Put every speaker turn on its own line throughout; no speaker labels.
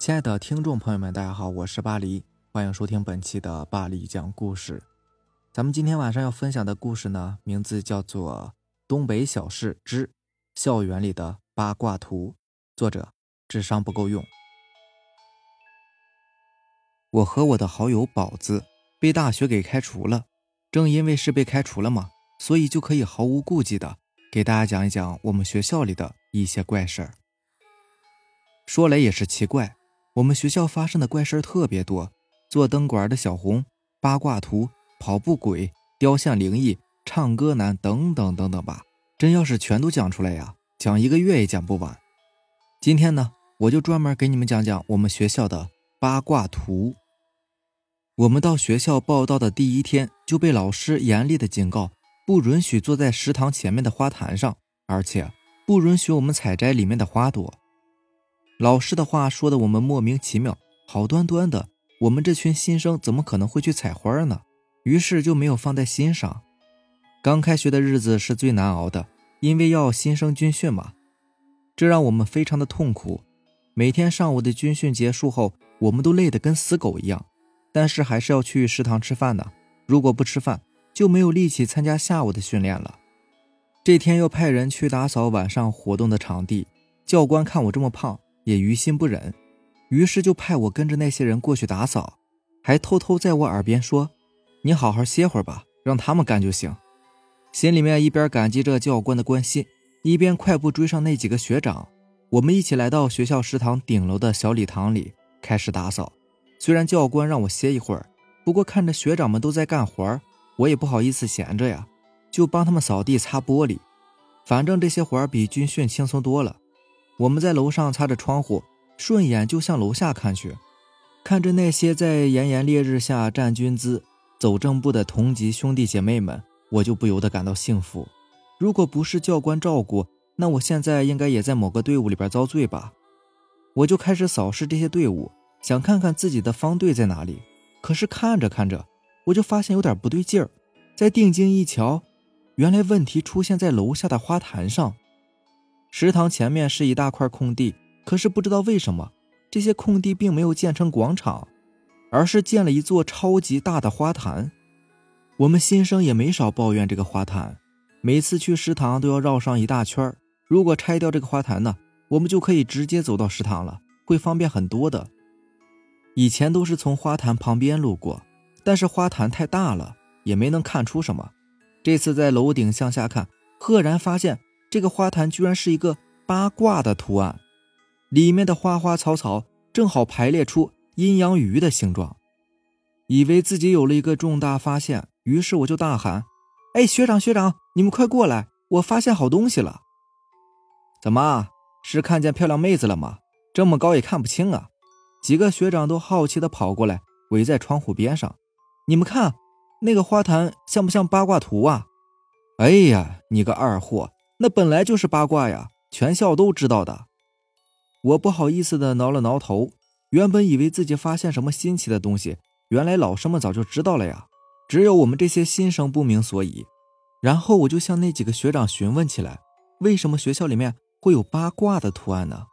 亲爱的听众朋友们，大家好，我是巴黎，欢迎收听本期的巴黎讲故事。咱们今天晚上要分享的故事呢，名字叫做《东北小事之校园里的八卦图》，作者智商不够用。我和我的好友宝子被大学给开除了，正因为是被开除了嘛，所以就可以毫无顾忌的给大家讲一讲我们学校里的一些怪事儿。说来也是奇怪，我们学校发生的怪事儿特别多，做灯管的小红、八卦图、跑步鬼、雕像灵异、唱歌男等等等等吧。真要是全都讲出来呀，讲一个月也讲不完。今天呢，我就专门给你们讲讲我们学校的八卦图。我们到学校报道的第一天就被老师严厉的警告，不允许坐在食堂前面的花坛上，而且不允许我们采摘里面的花朵。老师的话说的我们莫名其妙，好端端的，我们这群新生怎么可能会去采花呢？于是就没有放在心上。刚开学的日子是最难熬的，因为要新生军训嘛，这让我们非常的痛苦。每天上午的军训结束后，我们都累得跟死狗一样，但是还是要去食堂吃饭的。如果不吃饭，就没有力气参加下午的训练了。这天要派人去打扫晚上活动的场地，教官看我这么胖。也于心不忍，于是就派我跟着那些人过去打扫，还偷偷在我耳边说：“你好好歇会儿吧，让他们干就行。”心里面一边感激着教官的关心，一边快步追上那几个学长。我们一起来到学校食堂顶楼的小礼堂里开始打扫。虽然教官让我歇一会儿，不过看着学长们都在干活我也不好意思闲着呀，就帮他们扫地、擦玻璃。反正这些活儿比军训轻松多了。我们在楼上擦着窗户，顺眼就向楼下看去，看着那些在炎炎烈日下站军姿、走正步的同级兄弟姐妹们，我就不由得感到幸福。如果不是教官照顾，那我现在应该也在某个队伍里边遭罪吧。我就开始扫视这些队伍，想看看自己的方队在哪里。可是看着看着，我就发现有点不对劲儿。再定睛一瞧，原来问题出现在楼下的花坛上。食堂前面是一大块空地，可是不知道为什么，这些空地并没有建成广场，而是建了一座超级大的花坛。我们新生也没少抱怨这个花坛，每次去食堂都要绕上一大圈如果拆掉这个花坛呢，我们就可以直接走到食堂了，会方便很多的。以前都是从花坛旁边路过，但是花坛太大了，也没能看出什么。这次在楼顶向下看，赫然发现。这个花坛居然是一个八卦的图案，里面的花花草草正好排列出阴阳鱼的形状。以为自己有了一个重大发现，于是我就大喊：“哎，学长学长，你们快过来！我发现好东西了！”怎么是看见漂亮妹子了吗？这么高也看不清啊！几个学长都好奇的跑过来，围在窗户边上。你们看，那个花坛像不像八卦图啊？哎呀，你个二货！那本来就是八卦呀，全校都知道的。我不好意思的挠了挠头，原本以为自己发现什么新奇的东西，原来老师们早就知道了呀，只有我们这些新生不明所以。然后我就向那几个学长询问起来，为什么学校里面会有八卦的图案呢？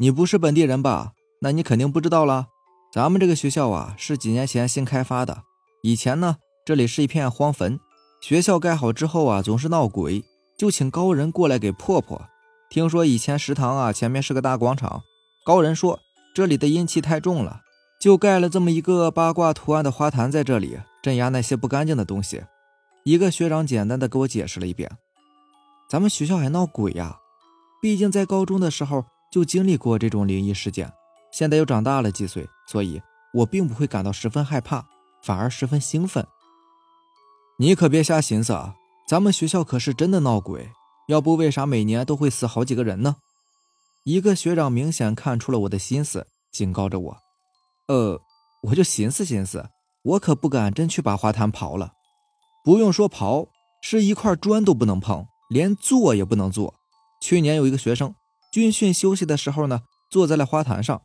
你不是本地人吧？那你肯定不知道了。咱们这个学校啊，是几年前新开发的，以前呢，这里是一片荒坟，学校盖好之后啊，总是闹鬼。就请高人过来给破破。听说以前食堂啊前面是个大广场，高人说这里的阴气太重了，就盖了这么一个八卦图案的花坛在这里镇压那些不干净的东西。一个学长简单的给我解释了一遍。咱们学校还闹鬼呀？毕竟在高中的时候就经历过这种灵异事件，现在又长大了几岁，所以我并不会感到十分害怕，反而十分兴奋。你可别瞎寻思啊！咱们学校可是真的闹鬼，要不为啥每年都会死好几个人呢？一个学长明显看出了我的心思，警告着我：“呃，我就寻思寻思，我可不敢真去把花坛刨了。不用说刨，是一块砖都不能碰，连坐也不能坐。去年有一个学生军训休息的时候呢，坐在了花坛上，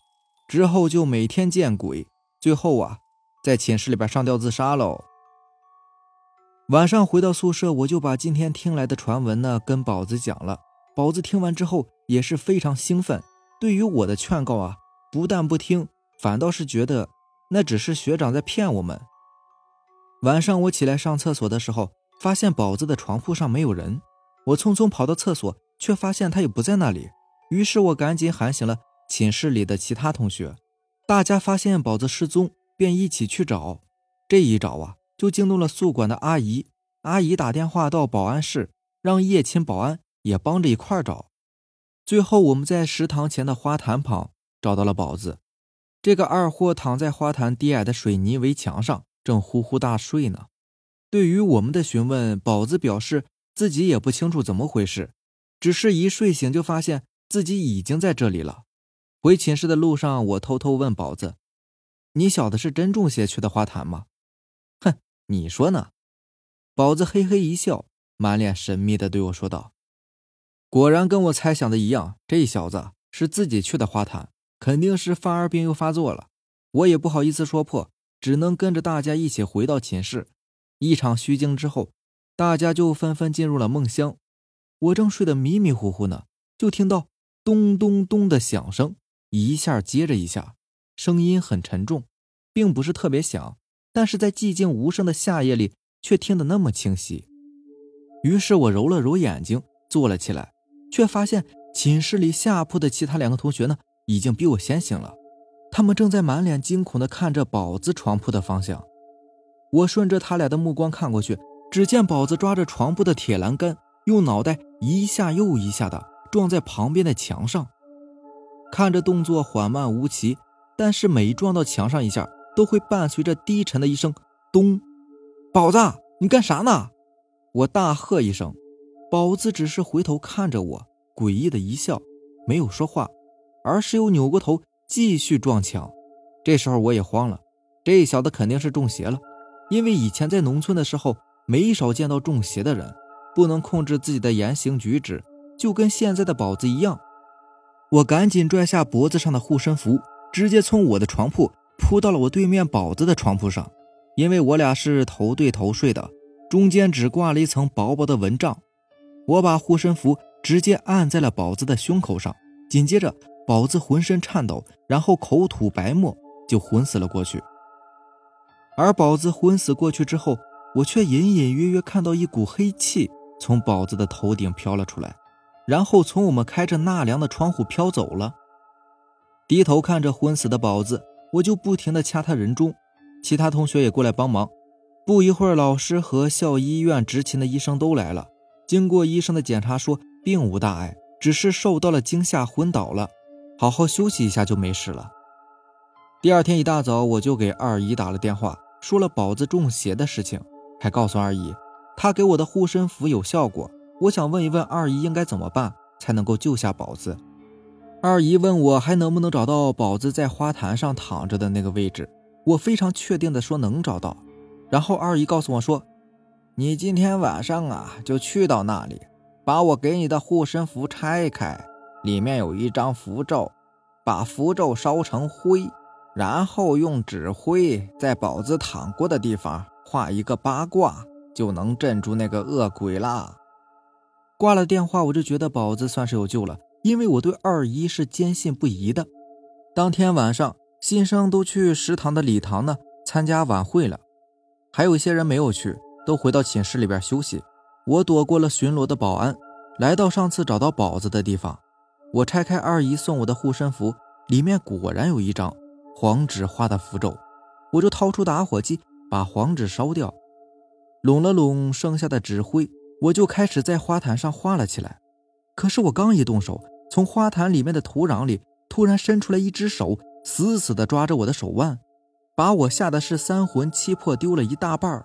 之后就每天见鬼，最后啊，在寝室里边上吊自杀喽。”晚上回到宿舍，我就把今天听来的传闻呢跟宝子讲了。宝子听完之后也是非常兴奋，对于我的劝告啊，不但不听，反倒是觉得那只是学长在骗我们。晚上我起来上厕所的时候，发现宝子的床铺上没有人，我匆匆跑到厕所，却发现他也不在那里。于是我赶紧喊醒了寝室里的其他同学，大家发现宝子失踪，便一起去找。这一找啊，就惊动了宿管的阿姨。阿姨打电话到保安室，让叶勤保安也帮着一块儿找。最后，我们在食堂前的花坛旁找到了宝子。这个二货躺在花坛低矮的水泥围墙上，正呼呼大睡呢。对于我们的询问，宝子表示自己也不清楚怎么回事，只是一睡醒就发现自己已经在这里了。回寝室的路上，我偷偷问宝子：“你小子是真中邪去的花坛吗？”“，你说呢？”宝子嘿嘿一笑，满脸神秘的对我说道：“果然跟我猜想的一样，这小子是自己去的花坛，肯定是犯二病又发作了。我也不好意思说破，只能跟着大家一起回到寝室。一场虚惊之后，大家就纷纷进入了梦乡。我正睡得迷迷糊糊呢，就听到咚咚咚的响声，一下接着一下，声音很沉重，并不是特别响，但是在寂静无声的夏夜里。”却听得那么清晰，于是我揉了揉眼睛，坐了起来，却发现寝室里下铺的其他两个同学呢，已经比我先醒了，他们正在满脸惊恐地看着宝子床铺的方向。我顺着他俩的目光看过去，只见宝子抓着床铺的铁栏杆，用脑袋一下又一下的撞在旁边的墙上，看着动作缓慢无奇，但是每撞到墙上一下，都会伴随着低沉的一声“咚”。宝子，你干啥呢？我大喝一声，宝子只是回头看着我，诡异的一笑，没有说话，而是又扭过头继续撞墙。这时候我也慌了，这小子肯定是中邪了，因为以前在农村的时候没少见到中邪的人，不能控制自己的言行举止，就跟现在的宝子一样。我赶紧拽下脖子上的护身符，直接从我的床铺扑到了我对面宝子的床铺上。因为我俩是头对头睡的，中间只挂了一层薄薄的蚊帐。我把护身符直接按在了宝子的胸口上，紧接着宝子浑身颤抖，然后口吐白沫，就昏死了过去。而宝子昏死过去之后，我却隐隐约约看到一股黑气从宝子的头顶飘了出来，然后从我们开着纳凉的窗户飘走了。低头看着昏死的宝子，我就不停地掐他人中。其他同学也过来帮忙，不一会儿，老师和校医院执勤的医生都来了。经过医生的检查，说并无大碍，只是受到了惊吓昏倒了，好好休息一下就没事了。第二天一大早，我就给二姨打了电话，说了宝子中邪的事情，还告诉二姨，她给我的护身符有效果。我想问一问二姨应该怎么办才能够救下宝子。二姨问我还能不能找到宝子在花坛上躺着的那个位置。我非常确定的说能找到，然后二姨告诉我说：“你今天晚上啊就去到那里，把我给你的护身符拆开，里面有一张符咒，把符咒烧成灰，然后用纸灰在宝子躺过的地方画一个八卦，就能镇住那个恶鬼啦。”挂了电话，我就觉得宝子算是有救了，因为我对二姨是坚信不疑的。当天晚上。新生都去食堂的礼堂呢参加晚会了，还有一些人没有去，都回到寝室里边休息。我躲过了巡逻的保安，来到上次找到宝子的地方。我拆开二姨送我的护身符，里面果然有一张黄纸画的符咒。我就掏出打火机把黄纸烧掉，拢了拢剩下的纸灰，我就开始在花坛上画了起来。可是我刚一动手，从花坛里面的土壤里突然伸出来一只手。死死地抓着我的手腕，把我吓得是三魂七魄丢了一大半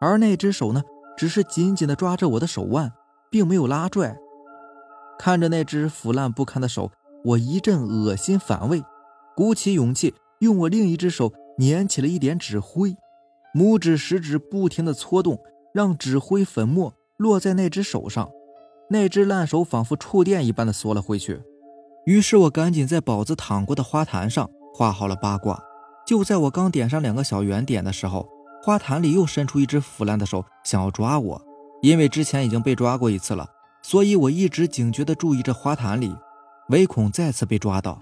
而那只手呢，只是紧紧地抓着我的手腕，并没有拉拽。看着那只腐烂不堪的手，我一阵恶心反胃，鼓起勇气，用我另一只手捻起了一点纸灰，拇指、食指不停地搓动，让纸灰粉末落在那只手上。那只烂手仿佛触电一般的缩了回去。于是我赶紧在宝子躺过的花坛上画好了八卦。就在我刚点上两个小圆点的时候，花坛里又伸出一只腐烂的手，想要抓我。因为之前已经被抓过一次了，所以我一直警觉地注意着花坛里，唯恐再次被抓到。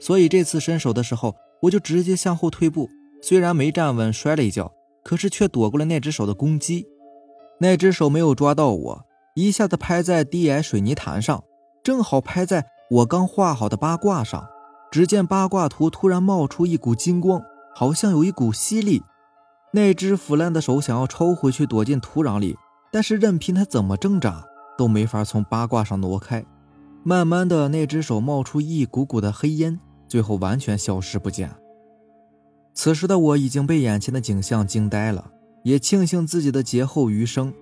所以这次伸手的时候，我就直接向后退步。虽然没站稳，摔了一跤，可是却躲过了那只手的攻击。那只手没有抓到我，一下子拍在低矮水泥潭上，正好拍在我刚画好的八卦上。只见八卦图突然冒出一股金光，好像有一股吸力。那只腐烂的手想要抽回去，躲进土壤里，但是任凭他怎么挣扎，都没法从八卦上挪开。慢慢的，那只手冒出一股股的黑烟，最后完全消失不见。此时的我已经被眼前的景象惊呆了，也庆幸自己的劫后余生。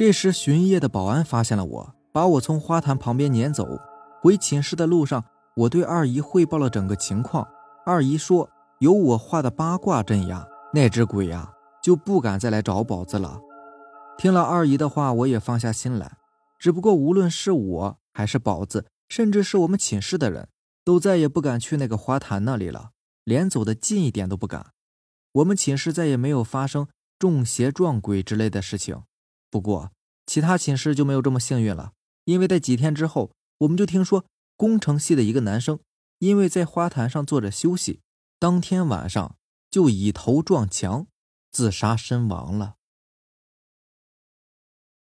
这时，巡夜的保安发现了我，把我从花坛旁边撵走。回寝室的路上，我对二姨汇报了整个情况。二姨说，有我画的八卦镇压，那只鬼呀就不敢再来找宝子了。听了二姨的话，我也放下心来。只不过，无论是我还是宝子，甚至是我们寝室的人，都再也不敢去那个花坛那里了。连走得近一点都不敢。我们寝室再也没有发生中邪撞鬼之类的事情。不过，其他寝室就没有这么幸运了，因为在几天之后，我们就听说工程系的一个男生，因为在花坛上坐着休息，当天晚上就以头撞墙，自杀身亡了。